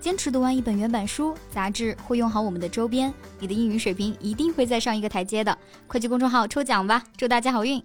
坚持读完一本原版书、杂志，会用好我们的周边，你的英语水平一定会再上一个台阶的。快去公众号抽奖吧，祝大家好运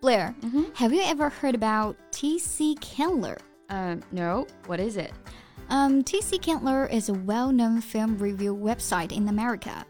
！Blair, Mhm. have you ever heard about T.C. Candler? Um, no. What is it? Um, T.C. Candler is a well-known film review website in America.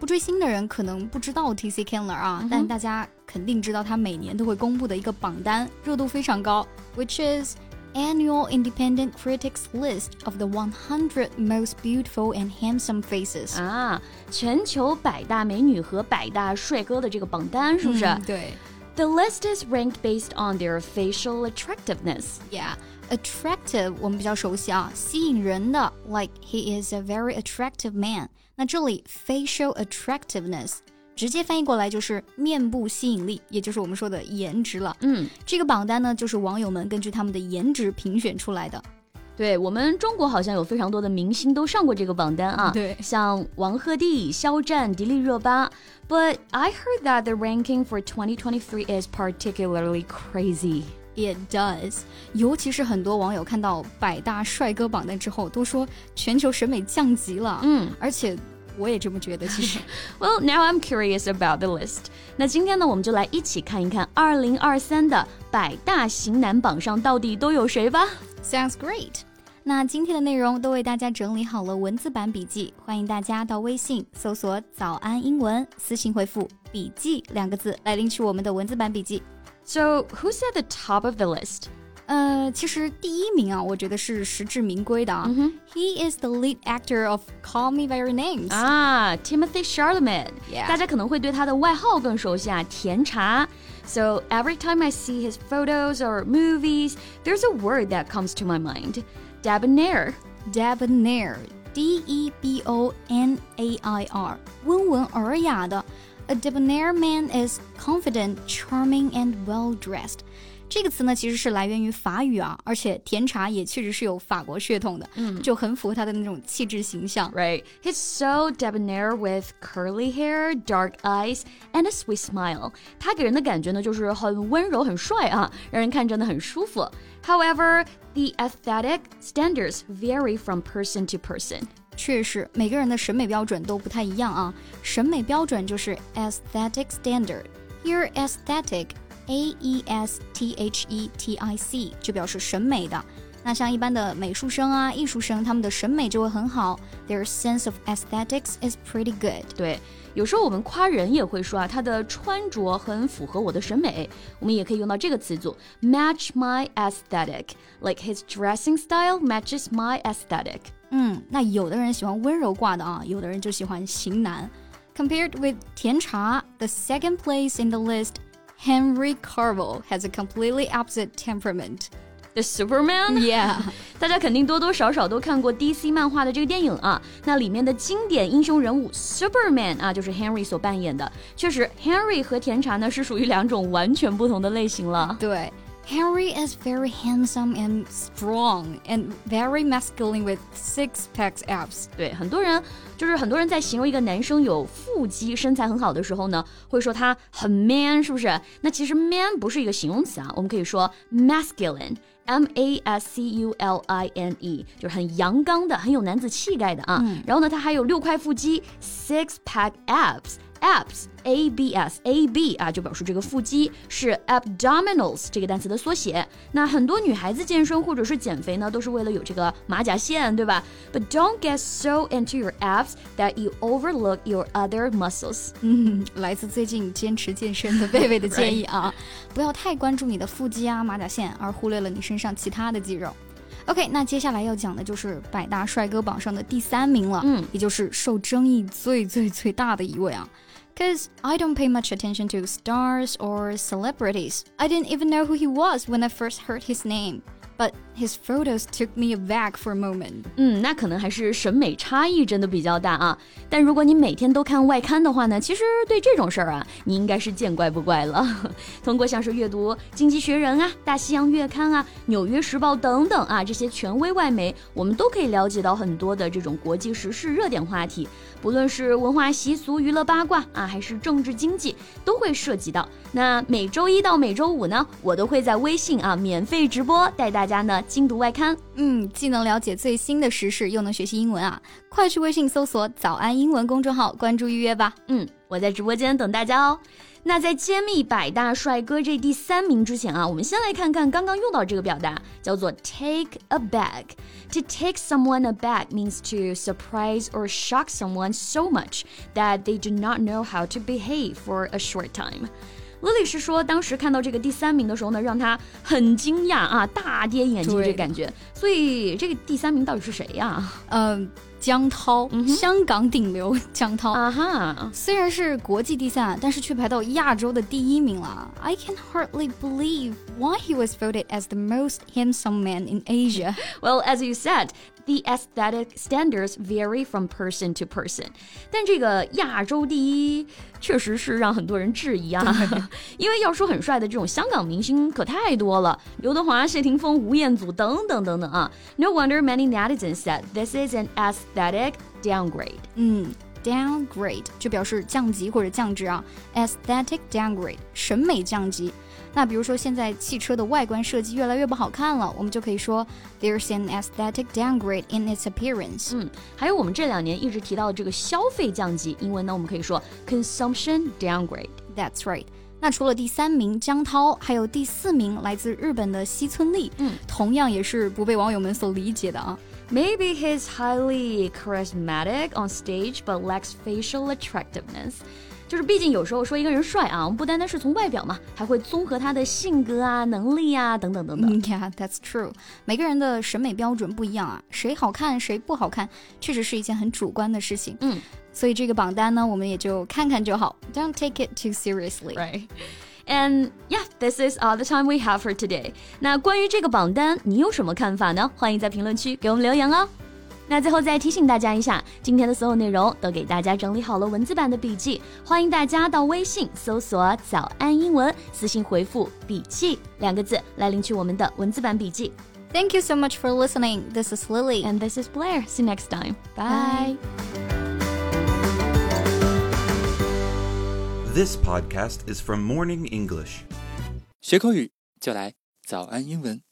不追星的人可能不知道 T.C. Candler 啊，但大家肯定知道他每年都会公布的一个榜单，热度非常高，which is annual independent critics list of the 100 most beautiful and handsome faces. 啊，全球百大美女和百大帅哥的这个榜单是不是、嗯对 The list is ranked based on their facial attractiveness. ，Yeah. Attractive 我们比较熟悉啊，吸引人的，like he is a very attractive man。那这里 facial attractiveness 直接翻译过来就是面部吸引力，也就是我们说的颜值了。嗯，这个榜单呢，就是网友们根据他们的颜值评选出来的。对我们中国好像有非常多的明星都上过这个榜单啊，对像王鹤棣、肖战、迪丽热巴。But I heard that the ranking for 2023 is particularly crazy. It does，尤其是很多网友看到百大帅哥榜单之后，都说全球审美降级了。嗯，而且我也这么觉得，其实。 Well, now I'm curious about the list. 那今天呢，我们就来一起看一看2023的百大型男榜上到底都有谁吧。 Sounds great。那今天的内容都为大家整理好了文字版笔记，欢迎大家到微信搜索“早安英文”，私信回复“笔记”两个字来领取我们的文字版笔记。 So, who's at the top of the list? he is the lead actor of Call Me by Your Name 啊，Timothée Chalamet。大家可能会对他的外号更熟悉啊，甜茶。So every time I see his photos or movies, there's a word that comes to my mind: debonair. Debonair, D E B O N A I R，温文尔雅的。A debonair man is confident, charming, and well dressed. 这个词呢，其实是来源于法语啊，而且甜茶也确实是有法国血统的，嗯，就很符合他的那种气质形象。 Right. He's so debonair with curly hair, dark eyes, and a sweet smile. 他给人的感觉呢，就是很温柔、很帅啊，让人看着呢很舒服。However, the aesthetic standards vary from person to person. 确实，每个人的审美标准都不太一样啊。审美标准就是 aesthetic standard。Here aesthetic A E S T H E T I C 就表示审美的。那像一般的美术生啊、艺术生，他们的审美就会很好，Their sense of aesthetics is pretty good。对，有时候我们夸人也会说啊，他的穿着很符合我的审美。我们也可以用到这个词组，match my aesthetic，like his dressing style matches my aesthetic。嗯，那有的人喜欢温柔挂的啊，有的人就喜欢型男。Compared with 甜茶，the second place in the list, Henry Cavill has a completely opposite temperament. The Superman? Yeah，大家肯定多多少少都看过 DC 漫画的这个电影啊。那里面的经典英雄人物 Superman 啊，就是 Henry 所扮演的。确实，Henry 和甜茶呢是属于两种完全不同的类型了。对 ，Henry is very handsome and strong and very masculine with six packs abs。对，很多人就是很多人在形容一个男生有腹肌、身材很好的时候呢，会说他很 man，是不是？那其实 man 不是一个形容词啊，我们可以说 masculine。M A S C U L I N E 就是很阳刚的、很有男子气概的啊。然后呢，他还有六块腹肌，six pack abs。 Abs a b s a b 啊，就表示这个腹肌是 abdominals 这个单词的缩写。那很多女孩子健身或者是减肥呢，都是为了有这个马甲线，对吧？But don't get so into your abs that you overlook your other muscles。嗯，来自最近坚持健身的贝贝的建议啊，不要太关注你的腹肌啊、马甲线，而忽略了你身上其他的肌肉。OK，那接下来要讲的就是百大帅哥榜上的第三名了，嗯，也就是受争议最最最大的一位啊。Cause I don't pay much attention to stars or celebrities. I didn't even know who he was when I first heard his name. But his photos took me aback for a moment. 嗯，那可能还是审美差异真的比较大啊。但如果你每天都看外刊的话呢，其实对这种事儿啊，你应该是见怪不怪了。通过像是阅读《经济学人》啊、《大西洋月刊》啊、《纽约时报》等等啊这些权威外媒，我们都可以了解到很多的这种国际时事热点话题，不论是文化习俗、娱乐八卦啊， 还是政治经济，都会涉及到。那每周一到每周五呢，我都会在微信啊免费直播，带大家呢精读外刊。嗯，既能了解最新的时事，又能学习英文啊！快去微信搜索“早安英文”公众号，关注预约吧。嗯，我在直播间等大家哦。那在揭秘百大帅哥这第三名之前啊，我们先来看看刚刚用到这个表达，叫做 take aback。To take someone aback means to surprise or shock someone so much that they do not know how to behave for a short time. 乐丽是说，当时看到这个第三名的时候呢，让他很惊讶啊，大跌眼镜这感觉。所以这个第三名到底是谁呀？嗯。 姜涛，嗯、香港顶流姜涛啊哈，虽然是国际第三，但是却排到亚洲的第一名了。I can hardly believe why he was voted as the most handsome man in Asia. Well, as you said. The aesthetic standards vary from person to person，但这个亚洲第一确实是让很多人质疑啊，因为要说很帅的这种香港明星可太多了，刘德华、谢霆锋、吴彦祖等等等等啊。No wonder many netizens said this is an as downgrade. 嗯。downgrade 就表示降级或者降职啊，aesthetic downgrade 审美降级。那比如说现在汽车的外观设计越来越不好看了，我们就可以说 there's an aesthetic downgrade in its appearance。嗯，还有我们这两年一直提到的这个消费降级，英文呢我们可以说 consumption downgrade。That's right。那除了第三名姜涛，还有第四名来自日本的西村丽，嗯，同样也是不被网友们所理解的啊。Maybe he's highly charismatic on stage, but lacks facial attractiveness. 就是毕竟有时候说一个人帅啊，我们不单单是从外表嘛，还会综合他的性格啊、能力啊等等等等。Yeah, that's true. 每个人的审美标准不一样啊，谁好看谁不好看，确实是一件很主观的事情。嗯，所以这个榜单呢，我们也就看看就好，Don't take it too seriously. Right. And yeah, this is all the time we have for today. 那关于这个榜单，你有什么看法呢？欢迎在评论区给我们留言哦。那最后再提醒大家一下，今天的所有内容都给大家整理好了文字版的笔记，欢迎大家到微信搜索“早安英文”，私信回复“笔记”两个字来领取我们的文字版笔记。Thank you so much for listening. This is Lily and this is Blair. See you next time. Bye. This podcast is from Morning English. 学口语就来早安英文。